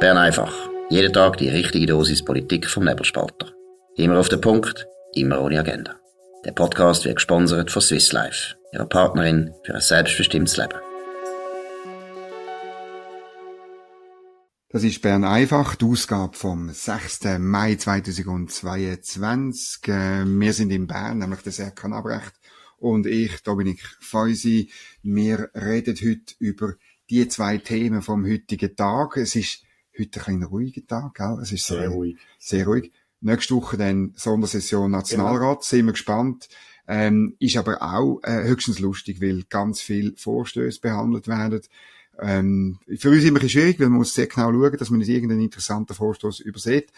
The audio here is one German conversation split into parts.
Bern einfach. Jeden Tag die richtige Dosis Politik vom Nebelspalter. Immer auf den Punkt, immer ohne Agenda. Der Podcast wird gesponsert von Swiss Life, ihrer Partnerin für ein selbstbestimmtes Leben. Das ist Bern einfach, die Ausgabe vom 6. Mai 2022. Äh, wir sind in Bern, nämlich der Serkan Abrecht und ich, Dominik Feusi. Wir reden heute über die zwei Themen vom heutigen Tag. Es ist heute ein ruhiger Tag, gell? Es ist sehr, sehr ruhig. Sehr ruhig. Nächste Woche dann Sondersession Nationalrat, genau. sind wir gespannt. Ähm, ist aber auch äh, höchstens lustig, weil ganz viel Vorstöße behandelt werden. Ähm, für uns immer bisschen schwierig, weil man muss sehr genau schauen, dass man nicht irgendeinen interessanten Vorstoß übersieht.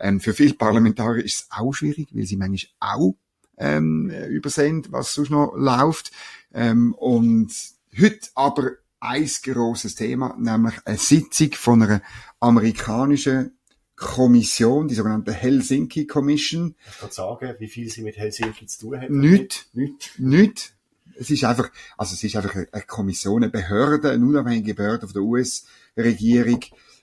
Ähm, für viele Parlamentarier ist es auch schwierig, weil sie manchmal auch ähm, übersehen, was sonst noch läuft. Ähm, und heute aber ein grosses Thema, nämlich eine Sitzung von einer amerikanischen Kommission, die sogenannte Helsinki Commission. Ich kann sagen, wie viel sie mit Helsinki zu tun haben? Nicht. Nicht. Nicht. Es ist einfach, also es ist einfach eine Kommission, eine Behörde, eine unabhängige Behörde von der US-Regierung,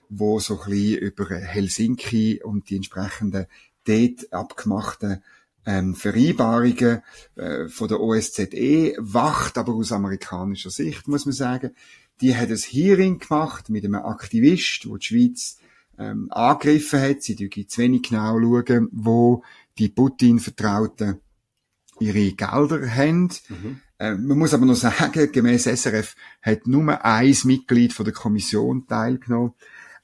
wo so ein bisschen über Helsinki und die entsprechenden dort abgemachten ähm, Vereinbarungen äh, von der OSZE wacht, aber aus amerikanischer Sicht, muss man sagen. Die hat ein Hearing gemacht mit einem Aktivist, wo die Schweiz ähm, angegriffen hat. Sie dürfen zu wenig genau schauen, wo die Putin-Vertrauten ihre Gelder haben. Mhm. Ähm, man muss aber noch sagen, gemäß SRF hat nur ein Mitglied von der Kommission teilgenommen.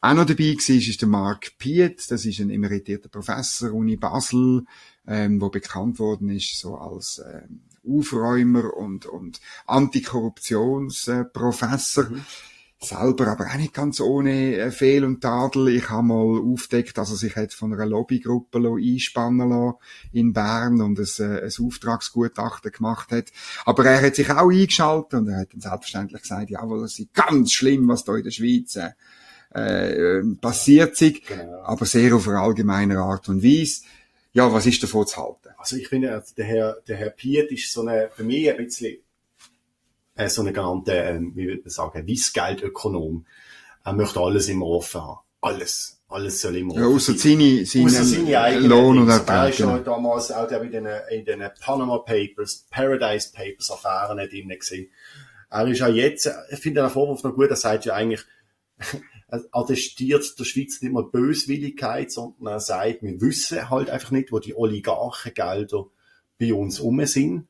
Auch noch dabei war, ist der Mark Piet, das ist ein emeritierter Professor, Uni Basel, ähm, wo bekannt worden ist, so als ähm, Aufräumer und, und Antikorruptionsprofessor. Mhm selber aber auch nicht ganz ohne äh, Fehl und Tadel. Ich habe mal aufdeckt, dass er sich jetzt von einer Lobbygruppe einspannen lassen in Bern und ein, äh, ein Auftragsgutachten gemacht hat. Aber er hat sich auch eingeschaltet und er hat dann selbstverständlich gesagt, jawohl, das ist ganz schlimm, was da in der Schweiz äh, äh passiert ist, genau. aber sehr auf eine allgemeine Art und Weise. Ja, was ist davon zu halten? Also ich finde, der Herr, der Herr Piet ist so eine, für mich ein bisschen äh, so eine genannte, äh, wie würde man sagen, Wissgeldökonom. Er möchte alles immer offen haben. Alles. Alles soll immer ja, außer seine, seine, seine eigenen Lohn und Er war damals auch in den, in den Panama Papers, Paradise Papers Affären drin gewesen. Er ist auch jetzt, ich finde den Vorwurf noch gut, er sagt ja eigentlich, attestiert der Schweiz nicht mal Böswilligkeit, sondern er sagt, wir wissen halt einfach nicht, wo die Oligarchengelder bei uns um sind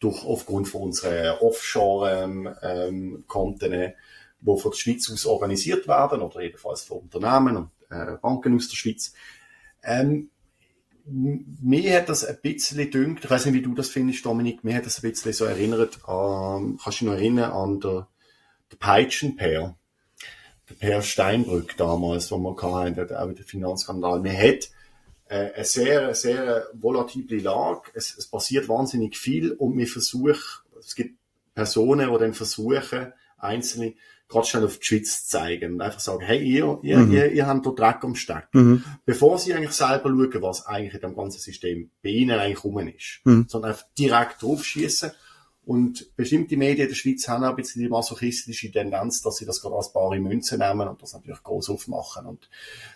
durch, aufgrund von unseren Offshore-Konten, ähm, die von der Schweiz aus organisiert werden, oder jedenfalls von Unternehmen und äh, Banken aus der Schweiz. Ähm, mir hat das ein bisschen dünkt, ich weiß nicht, wie du das findest, Dominik, mir hat das ein bisschen so erinnert an, kannst du dich noch erinnern an der, der Peitschenpair, der Per Steinbrück damals, wo wir hatten, auch der Finanzskandal. Mir hat äh, eine sehr, sehr volatible Lage. Es, es passiert wahnsinnig viel und wir versuchen, es gibt Personen, die dann versuchen, einzelne gerade schnell auf die Schweiz zu zeigen und einfach sagen, hey, ihr, ihr, mhm. ihr, ihr habt da Dreck am Stecken. Mhm. Bevor sie eigentlich selber schauen, was eigentlich in dem ganzen System bei ihnen eigentlich rum ist. Mhm. Sondern einfach direkt draufschießen und bestimmte Medien der Schweiz haben auch ein bisschen die masochistische Tendenz, dass sie das gerade als bare Münze nehmen und das natürlich groß aufmachen und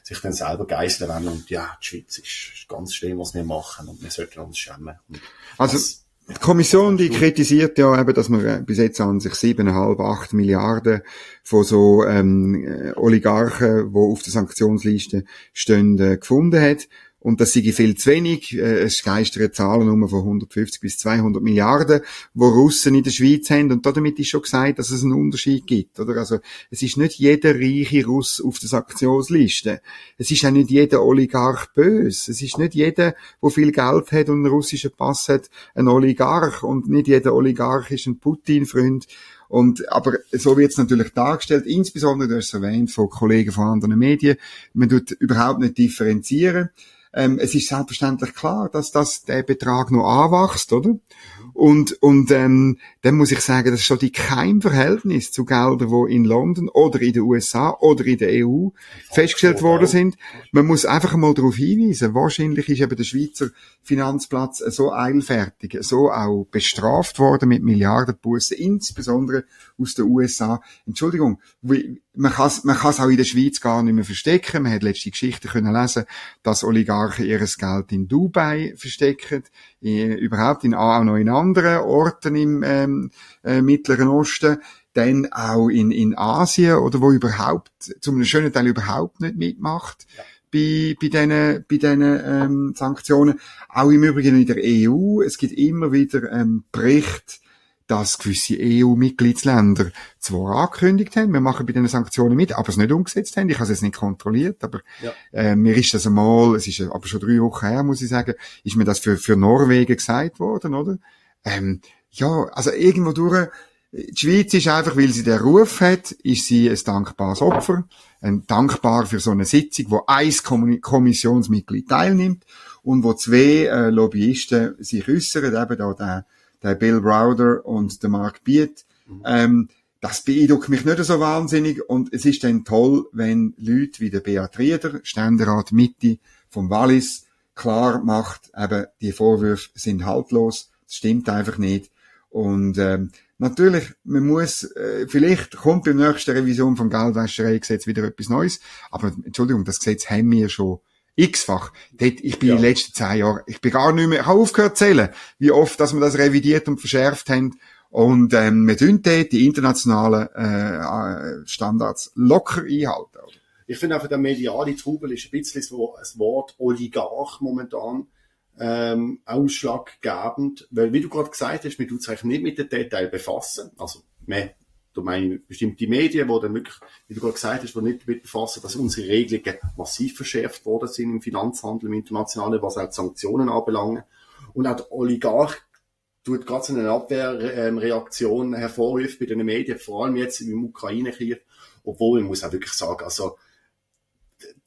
sich dann selber geißeln wollen. Und ja, die Schweiz ist ganz schlimm, was wir machen und wir sollten uns schämen. Und also, die Kommission, die kritisiert ja eben, dass man bis jetzt an sich siebeneinhalb, acht Milliarden von so ähm, Oligarchen, die auf der Sanktionsliste stehen, äh, gefunden hat. Und das sei viel zu wenig. Äh, es geistern Zahlen um von 150 bis 200 Milliarden, wo Russen in der Schweiz haben. Und damit ist schon gesagt, dass es einen Unterschied gibt, oder? Also, es ist nicht jeder reiche Russ auf der Sanktionsliste. Es ist auch nicht jeder Oligarch böse. Es ist nicht jeder, der viel Geld hat und einen russischen Pass hat, ein Oligarch. Und nicht jeder Oligarch ist ein Putin-Freund. Und, aber so wird es natürlich dargestellt, insbesondere, du hast es erwähnt, von Kollegen von anderen Medien. Man tut überhaupt nicht differenzieren. Ähm, es ist selbstverständlich klar, dass das der Betrag noch anwächst, oder? Und, und ähm, dann muss ich sagen, das ist schon die Keimverhältnis zu Geldern, die in London oder in den USA oder in der EU festgestellt worden sind. Man muss einfach mal darauf hinweisen, wahrscheinlich ist eben der Schweizer Finanzplatz so eilfertig, so auch bestraft worden mit Milliardenbussen, insbesondere aus den USA. Entschuldigung, man kann es man kann's auch in der Schweiz gar nicht mehr verstecken. Man hat letzte Geschichte können lesen, dass Oligarchen ihres Geld in Dubai verstecken, in, überhaupt in, auch noch in anderen Orten im ähm, äh, Mittleren Osten dann auch in, in Asien oder wo überhaupt, zum schönen Teil überhaupt nicht mitmacht. Ja bei, bei diesen, bei diesen ähm, Sanktionen. Auch im Übrigen in der EU. Es gibt immer wieder ähm, Berichte, dass gewisse EU-Mitgliedsländer zwar angekündigt haben, wir machen bei diesen Sanktionen mit, aber es nicht umgesetzt haben. Ich habe es jetzt nicht kontrolliert, aber ja. äh, mir ist das einmal, es ist aber schon drei Wochen her, muss ich sagen, ist mir das für, für Norwegen gesagt worden, oder? Ähm, ja, also irgendwo durch, die Schweiz ist einfach, weil sie den Ruf hat, ist sie ein dankbares Opfer, ein dankbar für so eine Sitzung, wo ein Kommissionsmitglied teilnimmt und wo zwei äh, Lobbyisten sich äußern, eben da der, der Bill Browder und der Mark Beat. Mhm. Ähm, das beeindruckt mich nicht so wahnsinnig und es ist dann toll, wenn Leute wie der Beat Rieder, Ständerat Mitte vom Wallis, klar macht, eben die Vorwürfe sind haltlos, das stimmt einfach nicht. Und ähm, Natürlich, man muss, äh, vielleicht kommt beim nächsten Revision vom Geldwäschereigesetz wieder etwas Neues, aber Entschuldigung, das Gesetz haben wir schon x-fach. Dort, ich bin ja. in den letzten zehn Jahren, ich bin gar nicht mehr, ich habe aufgehört zu zählen, wie oft, dass wir das revidiert und verschärft haben. Und ähm, wir tun dort die internationalen äh, Standards locker einhalten. Oder? Ich finde einfach, der mediale Trubel ist ein bisschen so ein Wort Oligarch momentan ähm, ausschlaggebend, weil wie du gerade gesagt hast, wir tun sich nicht mit den Details befassen, also mehr du meine bestimmte Medien, wo dann wirklich, wie du gerade gesagt hast, wo nicht damit befassen, dass unsere Regelungen massiv verschärft worden sind im Finanzhandel, im Internationalen, was auch die Sanktionen anbelangt. Und auch der Oligarch tut gerade so eine Abwehrreaktion hervorrufen bei den Medien, vor allem jetzt im Ukraine-Krieg, obwohl, ich muss auch wirklich sagen, also,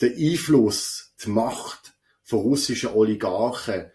der Einfluss, die Macht von russischen Oligarchen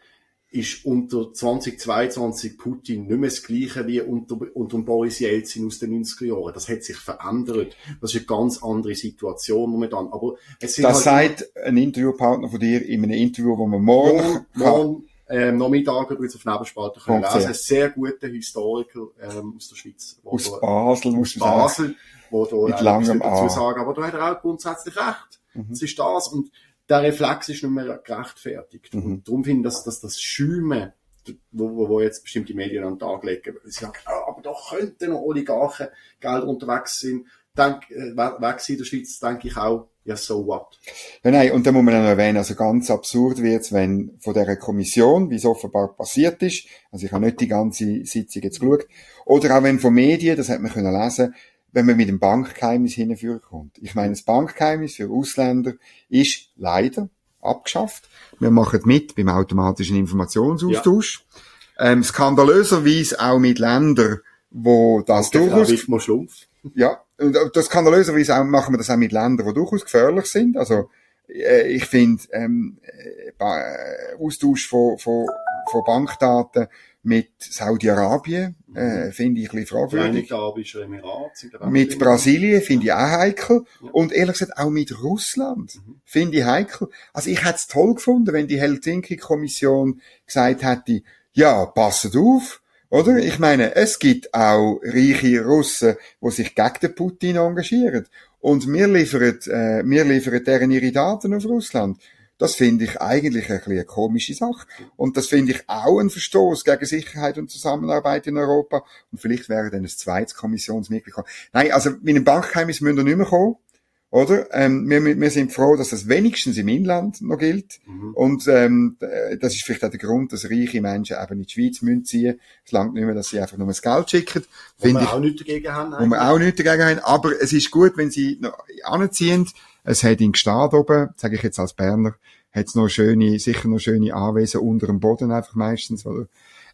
ist unter 2022 Putin nicht mehr das Gleiche wie unter, unter Boris Jelzin aus den 90er Jahren. Das hat sich verändert. Das ist eine ganz andere Situation momentan. Aber es sind das halt sagt ein Interviewpartner von dir in einem Interview, wo man morgen, morgen ähm, Nachmittag übrigens auf Nebenspalter können lesen. Ein sehr guter Historiker ähm, aus der Schweiz. Aus da, Basel, muss du Basel, wo da Mit langem dazu sagen. Aber da hat er auch grundsätzlich recht. Mhm. Das ist das. Und der Reflex ist nicht mehr gerechtfertigt. Mhm. Und darum finde ich, dass, dass das Schäumen, wo, wo, wo jetzt bestimmte Medien an den Tag legen, sie sagen, ah, aber da könnten noch Oligarchen Geld unterwegs sein, denk, äh, weg sein in der Schweiz, denke ich auch, ja, so what? Ja, nein, und da muss man auch noch erwähnen, also ganz absurd wird's, wenn von dieser Kommission, wie es offenbar passiert ist, also ich habe nicht die ganze Sitzung jetzt geschaut, oder auch wenn von Medien, das hat man können lesen, wenn man mit dem Bankgeheimnis hinführen kommt. Ich meine, das Bankgeheimnis für Ausländer ist leider abgeschafft. Wir machen mit beim automatischen Informationsaustausch. Ja. Ähm, skandalöserweise auch mit Ländern, wo das okay, durchaus... Ja, und das skandalöserweise auch, machen wir das auch mit Ländern, die durchaus gefährlich sind. Also äh, ich finde ähm, äh, Austausch von, von, von Bankdaten mit Saudi-Arabien äh, finde ich ein bisschen fragwürdig. Mit Brasilien finde ich auch heikel. Ja. Und ehrlich gesagt auch mit Russland mhm. finde ich heikel. Also ich hätte es toll gefunden, wenn die Helsinki-Kommission gesagt hätte, ja, passet auf, oder? Ich meine, es gibt auch reiche Russen, die sich gegen den Putin engagieren. Und wir liefern, äh, wir liefern deren ihre Daten auf Russland. Das finde ich eigentlich ein bisschen eine komische Sache. Und das finde ich auch ein Verstoß gegen Sicherheit und Zusammenarbeit in Europa. Und vielleicht wäre dann ein zweites Kommissionsmitglied. Nein, also mit einem Bankgeheimnis müssen wir nicht mehr kommen. Oder? Ähm, wir, wir sind froh, dass das wenigstens im Inland noch gilt. Mhm. Und ähm, das ist vielleicht auch der Grund, dass reiche Menschen eben in die Schweiz müssen ziehen. Es langt nicht mehr, dass sie einfach nur das Geld schicken. Wo wir auch nichts dagegen haben. Wo wir auch nichts dagegen haben. Aber es ist gut, wenn sie noch anziehen. Es hat in Gstaad oben, sage ich jetzt als Berner, hat es noch schöne, sicher noch schöne Anwesen unter dem Boden einfach meistens, oder?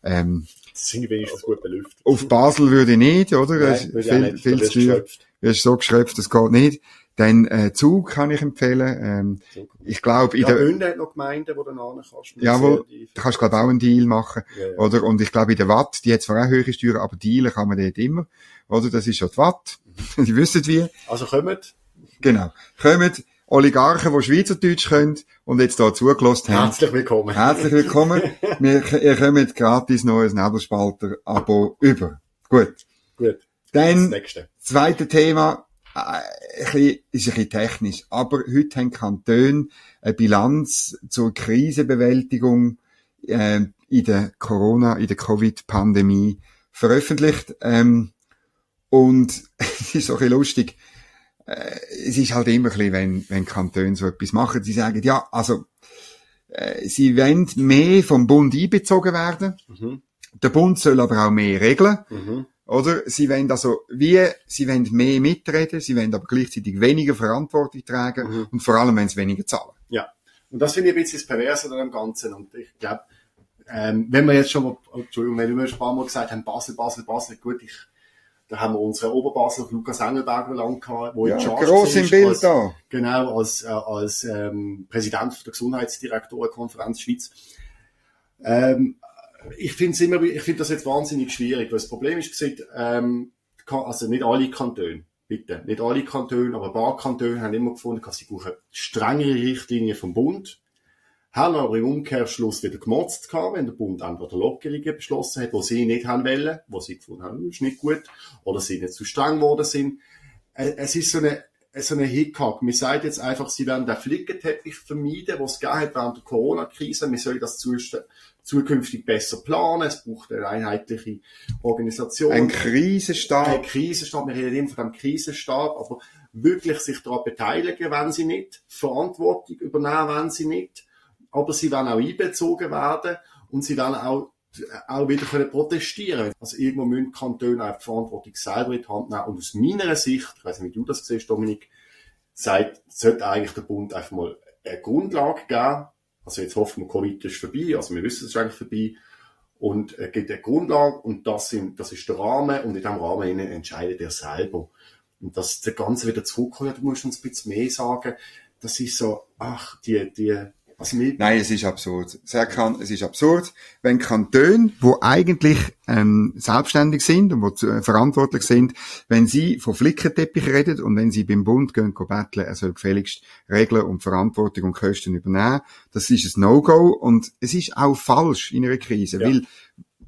Ähm, das sind wenigstens gut belüftet. Auf Basel würde ich nicht, oder? Nein, würde viel, nicht, viel zu teuer. Wirst so geschröpft, das geht nicht. Dann äh, Zug kann ich empfehlen. Ähm, ich glaube, in ja, der Ünde hat noch Gemeinden, wo du nachher kannst. Jawohl, da kannst du glaube auch einen Deal machen, ja, ja. oder? Und ich glaube, in der Watt, die hat zwar auch höhere Steuern, aber Dealen kann man dort immer, oder? Das ist schon die Watt. die wissen wie. Also kommt. Genau. Kommt. Oligarchen, die Schweizerdeutsch können und jetzt hier zugelassen haben. Herzlich willkommen. Herzlich willkommen. Wir, ihr kommt gratis neues Nebelspalter-Abo über. Gut. Gut. Dann, das zweite Thema, äh, ein bisschen, ist ein bisschen technisch, aber heute haben Kantone eine Bilanz zur Krisenbewältigung äh, in der Corona, in der Covid-Pandemie veröffentlicht. Ähm, und es ist so ein bisschen lustig. Äh, es ist halt immer ein bisschen, wenn, wenn Kantone so etwas machen, sie sagen, ja, also, äh, sie wollen mehr vom Bund einbezogen werden. Mhm. Der Bund soll aber auch mehr regeln. Mhm. Oder? Sie wollen also, wie, sie wollen mehr mitreden, sie wollen aber gleichzeitig weniger Verantwortung tragen mhm. und vor allem wollen sie weniger zahlen. Ja. Und das finde ich ein bisschen das Perverse an dem Ganzen. Und ich glaube, ähm, wenn wir jetzt schon mal, Entschuldigung, wenn wir ein paar Mal gesagt haben, Basel, Basel, Basel, gut, ich, da haben wir unseren Oberbasel Lukas Engelberger lang gehabt, wo ja, in Charge groß im Bild als, da. Genau, als, äh, als ähm, Präsident der Gesundheitsdirektorenkonferenz Schweiz. Ähm, ich finde es immer, ich finde das jetzt wahnsinnig schwierig, weil das Problem ist gesagt, ähm, also nicht alle Kantone, bitte, nicht alle Kantone, aber ein paar Kantone haben immer gefunden, dass sie brauchen strengere Richtlinien vom Bund, haben aber im Umkehrschluss wieder gemotzt gehabt, wenn der Bund entweder Lockerungen beschlossen hat, wo sie nicht haben wollen, wo sie gefunden haben, ist nicht gut, oder sie nicht zu streng geworden sind. Äh, es ist so eine, so eine Hickhack. Wir sagen jetzt einfach, sie werden den Flickenteppich vermeiden, was es hat während der Corona-Krise. Wir sollen das zukünftig besser planen. Es braucht eine einheitliche Organisation. Ein Krisenstab. Ein Krisenstab. Wir reden immer von einem Krisenstab, aber wirklich sich daran beteiligen, wenn sie nicht, Verantwortung übernehmen, wenn sie nicht, aber sie werden auch einbezogen werden und sie werden auch auch wieder können protestieren Also irgendwo müssen Kantone auch die Verantwortung selber in die Hand nehmen. Und aus meiner Sicht, ich weiß nicht, wie du das siehst, Dominik, sagt, sollte eigentlich der Bund einfach mal eine Grundlage geben. Also jetzt hoffen wir, Covid ist vorbei, also wir wissen, es ist eigentlich vorbei. Und es gibt eine Grundlage und das, sind, das ist der Rahmen und in diesem Rahmen entscheidet er selber. Und dass der Ganze wieder zurückkommt, du musst uns ein bisschen mehr sagen. Das ist so, ach, die, die, also Nein, es ist absurd. Sehr kann, es ist absurd, wenn Kantone, wo eigentlich ähm, selbstständig sind und wo äh, verantwortlich sind, wenn sie von Flickenteppich reden und wenn sie beim Bund gehen, gehen betteln, er soll gefälligst Regeln und Verantwortung und Kosten übernehmen. Das ist ein No-Go und es ist auch falsch in einer Krise, ja. weil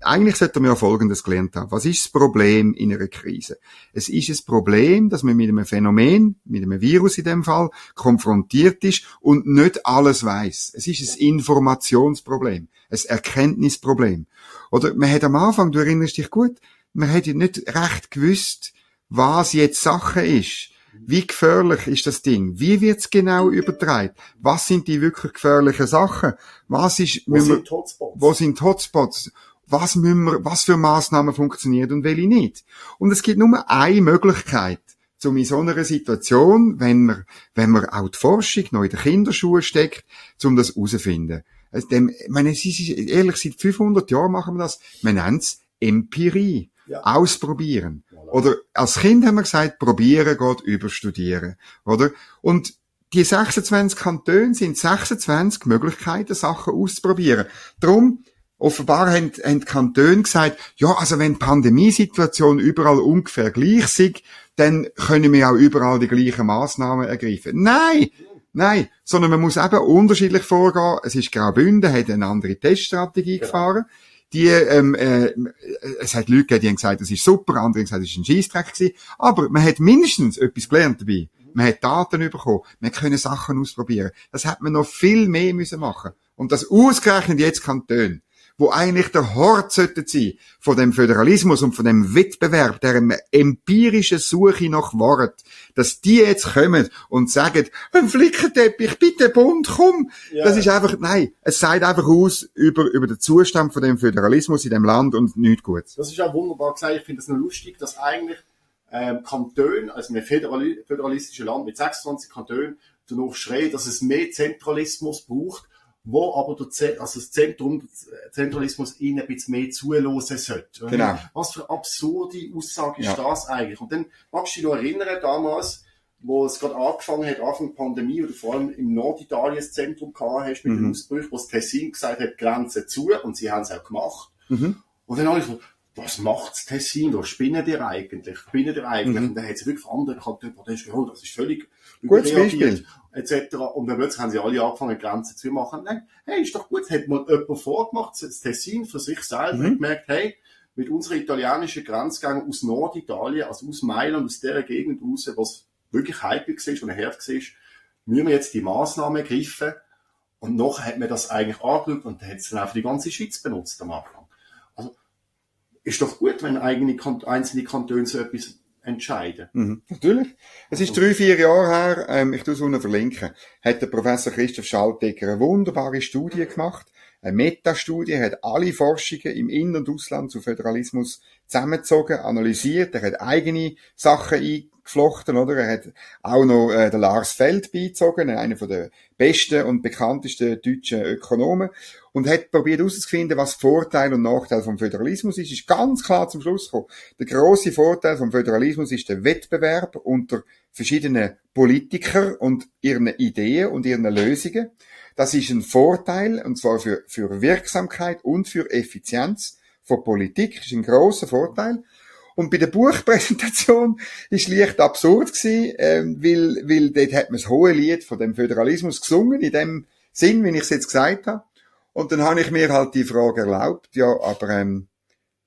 eigentlich sollte man ja Folgendes gelernt haben. Was ist das Problem in einer Krise? Es ist ein Problem, dass man mit einem Phänomen, mit einem Virus in dem Fall, konfrontiert ist und nicht alles weiß. Es ist ein Informationsproblem, ein Erkenntnisproblem. Oder man hat am Anfang, du erinnerst dich gut, man hat ja nicht recht gewusst, was jetzt Sache ist. Wie gefährlich ist das Ding? Wie wird's genau übertragen? Was sind die wirklich gefährlichen Sachen? Was ist, wo sind Hotspots? Wo sind Hotspots? Was müssen wir, was für Maßnahmen funktionieren und welche nicht. Und es gibt nur eine Möglichkeit, um in so einer Situation, wenn man, wenn man auch die Forschung noch in den Kinderschuhen steckt, um das herauszufinden. Also dem, ich meine, es ist, ehrlich, seit 500 Jahren machen wir das. Man nennt es Empirie. Ja. Ausprobieren. Oder als Kind haben wir gesagt, probieren geht über studieren. Oder? Und die 26 Kantone sind 26 Möglichkeiten, Sachen auszuprobieren. Darum Offenbar haben, haben Kantone gesagt, ja, also wenn die Pandemiesituation überall ungefähr gleich ist, dann können wir auch überall die gleichen Maßnahmen ergreifen. Nein! Nein, sondern man muss eben unterschiedlich vorgehen. Es ist Graubünden, hat eine andere Teststrategie genau. gefahren. Die, ähm, äh, es hat Leute gegeben, die haben gesagt, das ist super, andere haben gesagt, das ist ein Scheissdreck gewesen. Aber man hat mindestens etwas gelernt dabei. Man hat Daten bekommen. Man können Sachen ausprobieren. Das hat man noch viel mehr müssen machen. Und das ausgerechnet jetzt Kantone wo eigentlich der Hort sollte sein von dem Föderalismus und von dem Wettbewerb, der empirischen Suche nach Wort, dass die jetzt kommen und sagen, ein Flickenteppich, bitte Bund, komm. Ja. Das ist einfach, nein, es sagt einfach aus über, über den Zustand von dem Föderalismus in dem Land und nichts Gutes. Das ist auch wunderbar gesagt. Ich finde es nur lustig, dass eigentlich ähm, Kantone, also ein föderalistisches Land mit 26 Kantonen, danach schreien, dass es mehr Zentralismus braucht wo aber der, also das Zentrum, Zentralismus ihnen ein bisschen mehr zuhören sollte. Genau. Was für eine absurde Aussage ist ja. das eigentlich? Und dann magst du dich noch erinnern, damals, wo es gerade angefangen hat, Anfang der Pandemie, oder vor allem im Norditalien das Zentrum gehabt hast, mit mhm. dem Ausbruch, wo das Tessin gesagt hat, Grenzen zu, und sie haben es auch gemacht. Mhm. Und dann habe ich so, was macht das Tessin? Was spinnen die eigentlich? Spinnen die eigentlich? Mhm. Und dann hat sie wirklich andere Kantone protestiert, oh, das ist völlig Gutes Beispiel. Etc. Und dann plötzlich haben sie alle angefangen, Grenzen zu machen. Dann, hey, ist doch gut, hat mal jemand vorgemacht, das Tessin für sich selber, mhm. gemerkt, hey, mit unserer italienischen Grenzgänge aus Norditalien, also aus Mailand, aus der Gegend raus, was wirklich heikel war und hart war, müssen wir jetzt die Maßnahmen ergreifen. Und noch hat man das eigentlich angeschaut und hat es dann auch für die ganze Schweiz benutzt am Anfang. Also, ist doch gut, wenn eigene, einzelne Kantone so etwas entscheiden. Mhm, natürlich. Es ist drei, vier Jahre her, ähm, ich tue es unten verlinken, hat der Professor Christoph Schaltegger eine wunderbare Studie gemacht, eine Metastudie, hat alle Forschungen im In- und Ausland zu Föderalismus zusammengezogen, analysiert, er hat eigene Sachen eingeflochten, oder? Er hat auch noch äh, den Lars Feld beizogen, einer von der besten und bekanntesten deutschen Ökonomen und hat probiert herauszufinden, was Vorteil und Nachteil vom Föderalismus ist. Ist ganz klar zum Schluss gekommen. Der große Vorteil vom Föderalismus ist der Wettbewerb unter verschiedenen Politikern und ihren Ideen und ihren Lösungen. Das ist ein Vorteil, und zwar für, für Wirksamkeit und für Effizienz von Politik. Das ist ein großer Vorteil. Und bei der Buchpräsentation ist leicht absurd gewesen, ähm, weil, weil dort hat man das hohe Lied von dem Föderalismus gesungen, in dem Sinn, wie ich es jetzt gesagt habe. Und dann habe ich mir halt die Frage erlaubt, ja, aber ähm,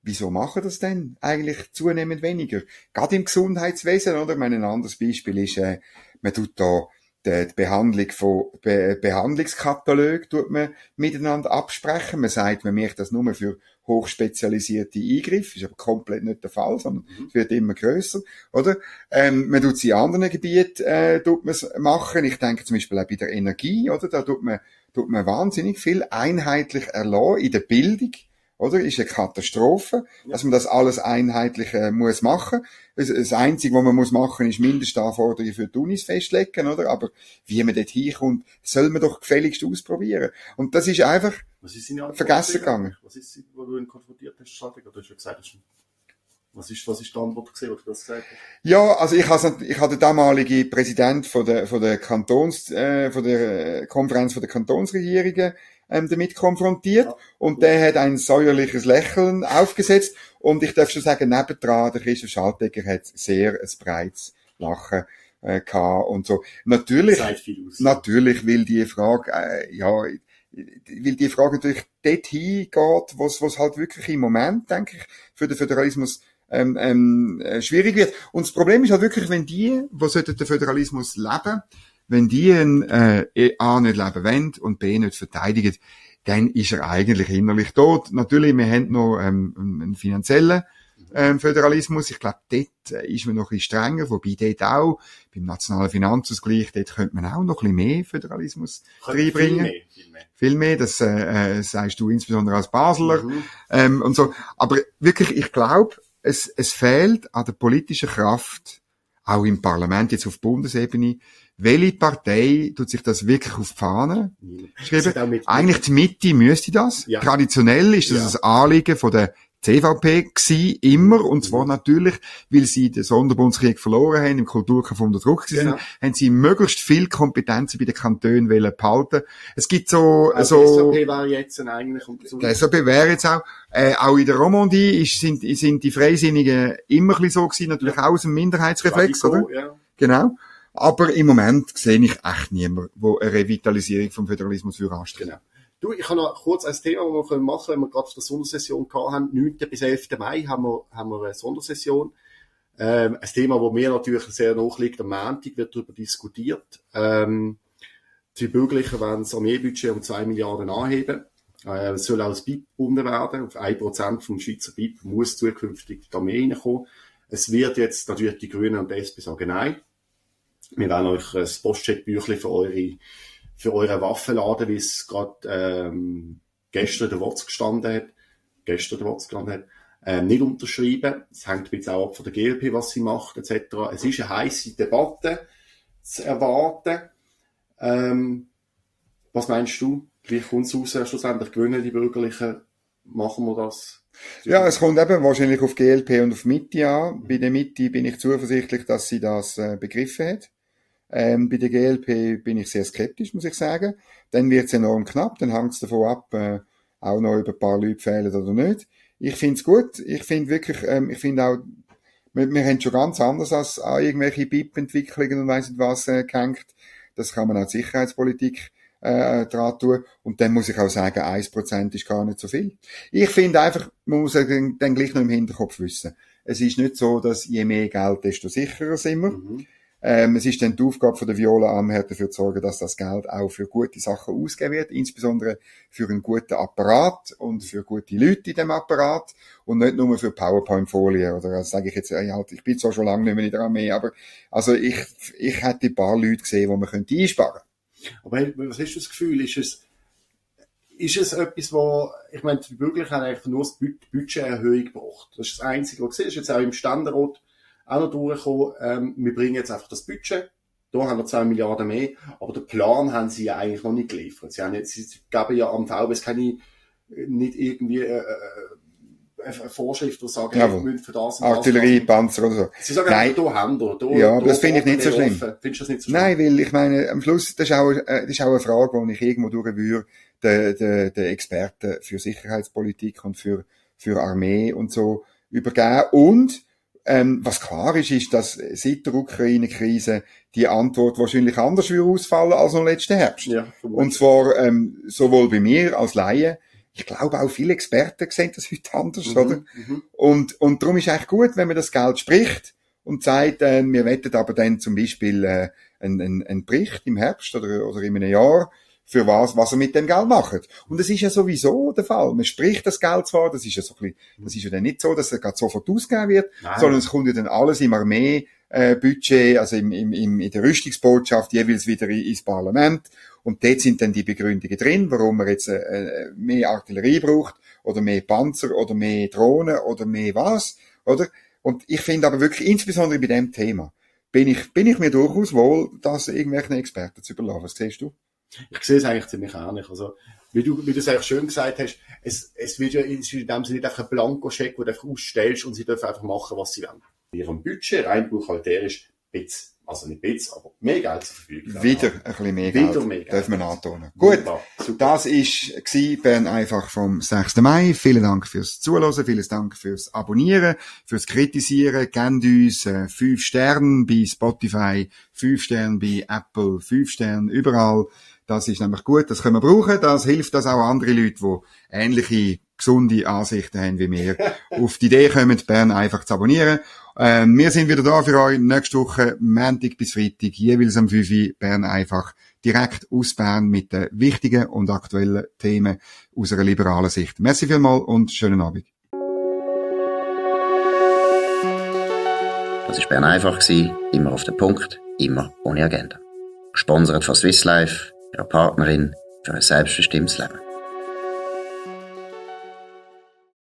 wieso machen das denn eigentlich zunehmend weniger? Gerade im Gesundheitswesen, oder? Ich meine, ein anderes Beispiel ist, äh, man tut da die Behandlung von Be Behandlungskatalog tut man miteinander absprechen. Man sagt, man möchte das nur für hochspezialisierte Eingriffe, ist aber komplett nicht der Fall, sondern mhm. es wird immer größer, oder? Ähm, man tut sie in anderen Gebieten äh, tut man machen. Ich denke zum Beispiel auch bei der Energie, oder? Da tut man tut man wahnsinnig viel einheitlich erlassen in der Bildung oder? Ist eine Katastrophe, dass man das alles einheitlich äh, muss machen. Das, das Einzige, was man muss machen, ist Mindestanforderungen für die Unis festlegen, oder? Aber wie man dort hinkommt, soll man doch gefälligst ausprobieren. Und das ist einfach ist vergessen gegangen. Was ist, wo du ihn konfrontiert hast, Schattig? Oder hast du gesagt, was ist, was ist die Antwort gewesen, was du das gesagt hast? Ja, also ich habe, ich habe den damaligen Präsident von der, von der Kantons, äh, von der Konferenz von der Kantonsregierungen ähm, damit konfrontiert ja. und der hat ein säuerliches Lächeln aufgesetzt und ich darf schon sagen, nebendran, der Christoph Schaltegger hat sehr ein breites Lachen äh, gehabt und so. Natürlich, natürlich will die Frage, äh, ja, weil die Frage natürlich dort hingeht, was was halt wirklich im Moment, denke ich, für den Föderalismus ähm, ähm, äh, schwierig wird. Und das Problem ist halt wirklich, wenn die, wo sollten den Föderalismus leben, wenn die äh, A nicht leben wollen und B nicht verteidigen, dann ist er eigentlich innerlich tot. Natürlich, wir haben noch ähm, einen finanziellen ähm, Föderalismus. Ich glaube, dort äh, ist man noch ein bisschen strenger, wobei dort auch beim nationalen Finanzausgleich, dort könnte man auch noch ein bisschen mehr Föderalismus reinbringen. Viel mehr, viel mehr. Viel mehr, das äh, äh, sagst du insbesondere als Basler mhm. ähm, und so. Aber wirklich, ich glaube, es, es fehlt an der politischen Kraft, auch im Parlament, jetzt auf Bundesebene, welche Partei tut sich das wirklich auf die Fahne schreiben? Eigentlich die Mitte müsste das. Ja. Traditionell ist das ja. ein Anliegen von der CVP gsi immer, und zwar mhm. natürlich, weil sie den Sonderbundskrieg verloren haben, im Kulturkampf unter Druck gewesen genau. haben sie möglichst viel Kompetenzen bei den Kantonen wollen behalten. Es gibt so, also, Die SVP wäre jetzt eigentlich, Die SVP wäre jetzt auch, äh, auch in der Romandie ist, sind, sind die Freisinnigen immer ein bisschen so gewesen, natürlich ja. auch aus dem Minderheitsreflex, oder? Ja. Genau. Aber im Moment sehe ich echt niemanden, der eine Revitalisierung vom Föderalismus für anstrebt. Genau. Du, ich habe noch kurz ein Thema, das wir machen können, wenn wir gerade der Sondersession gehabt haben. 9. bis 11. Mai haben wir, haben wir eine Sondersession. Ähm, ein Thema, das mir natürlich sehr nachliegt. Am Montag wird darüber diskutiert. Ähm, die Bürgerlichen wollen das Armeebudget um 2 Milliarden anheben. Äh, es soll auch das BIP gebunden werden. Auf 1% vom Schweizer BIP muss zukünftig die Armee reinkommen. Es wird jetzt natürlich die Grünen und die SP sagen nein. Wir werden euch ein Postcheckbüchlein für eure, für eure Waffen laden, wie es gerade ähm, gestern der Wort gestanden hat. Gestern der Wort gestanden hat. Ähm, nicht unterschreiben. Es hängt jetzt auch ab von der GLP, was sie macht, etc. Es ist eine heiße Debatte zu erwarten. Ähm, was meinst du? Wie kommt es raus? Schlussendlich gewinnen die Bürgerlichen? Machen wir das? Ja, es kommt eben wahrscheinlich auf GLP und auf Mitte an. Bei der Mitte bin ich zuversichtlich, dass sie das äh, begriffen hat. Ähm, bei der GLP bin ich sehr skeptisch, muss ich sagen. Dann wird es enorm knapp, dann hängt es davon ab, äh, auch noch über ein paar Leute fehlen oder nicht. Ich finde es gut. Ich finde wirklich, ähm, ich finde auch, wir, wir haben schon ganz anders als an irgendwelche BIP-Entwicklungen und weiss nicht was äh, gehängt. Das kann man auch Sicherheitspolitik äh, dran tun. Und dann muss ich auch sagen, 1% ist gar nicht so viel. Ich finde einfach, man muss dann, dann gleich noch im Hinterkopf wissen. Es ist nicht so, dass je mehr Geld, desto sicherer sind wir. Mhm. Ähm, es ist dann die Aufgabe von der Viola Amherd dafür zu sorgen, dass das Geld auch für gute Sachen ausgegeben wird, insbesondere für einen guten Apparat und für gute Leute in dem Apparat und nicht nur für PowerPoint-Folien oder also sage ich jetzt, halt, ich bin zwar schon lange nicht mehr in der Armee, aber also ich, ich hätte ein paar Leute gesehen, die man könnte einsparen Aber was du das Gefühl, ist es ist es etwas, wo, ich meine, die Bürger haben eigentlich nur das Budgeterhöhung gebracht. Das ist das Einzige, was sehe. ist jetzt auch im Ständerat auch noch durchgekommen. Ähm, wir bringen jetzt einfach das Budget. Da haben wir zwei Milliarden mehr. Aber den Plan haben sie ja eigentlich noch nicht geliefert. Sie haben jetzt, sie geben ja am VBS keine, nicht irgendwie, äh, äh eine Vorschrift, die sagen, ja, hey, für das und Artillerie, das. Panzer oder so. Sie sagen, Nein. da haben wir, da, Ja, aber das finde ich nicht so schlimm. Findest du das nicht so schlimm? Nein, weil ich meine, am Schluss, das ist auch, äh, das ist auch eine Frage, die ich irgendwo durch würde, den, den, den Experten für Sicherheitspolitik und für, für Armee und so übergeben. Und ähm, was klar ist, ist, dass seit der Ukraine-Krise die Antwort wahrscheinlich anders würde ausfallen als im letzten Herbst. Ja, und zwar ähm, sowohl bei mir als Laie, ich glaube auch viele Experten sehen das heute anders, mhm, oder? Mhm. Und, und darum ist eigentlich gut, wenn man das Geld spricht und sagt, äh, wir wettet aber dann zum Beispiel äh, einen, einen, einen Bericht im Herbst oder, oder in einem Jahr, für was, was er mit dem Geld macht. Und das ist ja sowieso der Fall. Man spricht das Geld zwar, das ist ja so ein bisschen, das ist ja dann nicht so, dass er gerade sofort ausgegeben wird, Nein. sondern es kommt ja dann alles im Armee, äh, also im, im, im, in der Rüstungsbotschaft jeweils wieder ins Parlament. Und dort sind dann die Begründungen drin, warum man jetzt äh, äh, mehr Artillerie braucht oder mehr Panzer oder mehr Drohnen oder mehr was, oder? Und ich finde aber wirklich, insbesondere bei dem Thema, bin ich, bin ich mir durchaus wohl, das irgendwelchen Experten zu überlassen. Was siehst du? Ich sehe es eigentlich ziemlich ähnlich. Also, wie du, wie du es eigentlich schön gesagt hast, es, es wird ja in dem Sinne nicht einfach ein Blankoscheck, wo du einfach ausstellst und sie dürfen einfach machen, was sie wollen. In ihrem Budget, rein buchhalterisch, bisschen, also nicht bisschen, aber mehr Geld zur Verfügung. Wieder ein bisschen mehr Geld. Wieder mehr Geld. Dürfen wir antun. Gut. Das ist, war Bern einfach vom 6. Mai. Vielen Dank fürs Zuhören, vielen Dank fürs Abonnieren, fürs Kritisieren. Gebt uns äh, 5 Sterne bei Spotify, 5 Sterne bei Apple, 5 Sterne überall. Das ist nämlich gut, das können wir brauchen. Das hilft das auch andere Leute, die ähnliche gesunde Ansichten haben wie wir, auf die Idee kommen, Bern einfach zu abonnieren. Ähm, wir sind wieder da für euch nächste Woche, Montag bis Freitag, jeweils am 5 Uhr, Bern einfach direkt aus Bern mit den wichtigen und aktuellen Themen aus einer liberalen Sicht. Merci vielmals und schönen Abend. Das war Bern einfach, immer auf den Punkt, immer ohne Agenda. Gesponsert von Swiss Life, ihrer Partnerin für ein selbstbestimmtes Leben.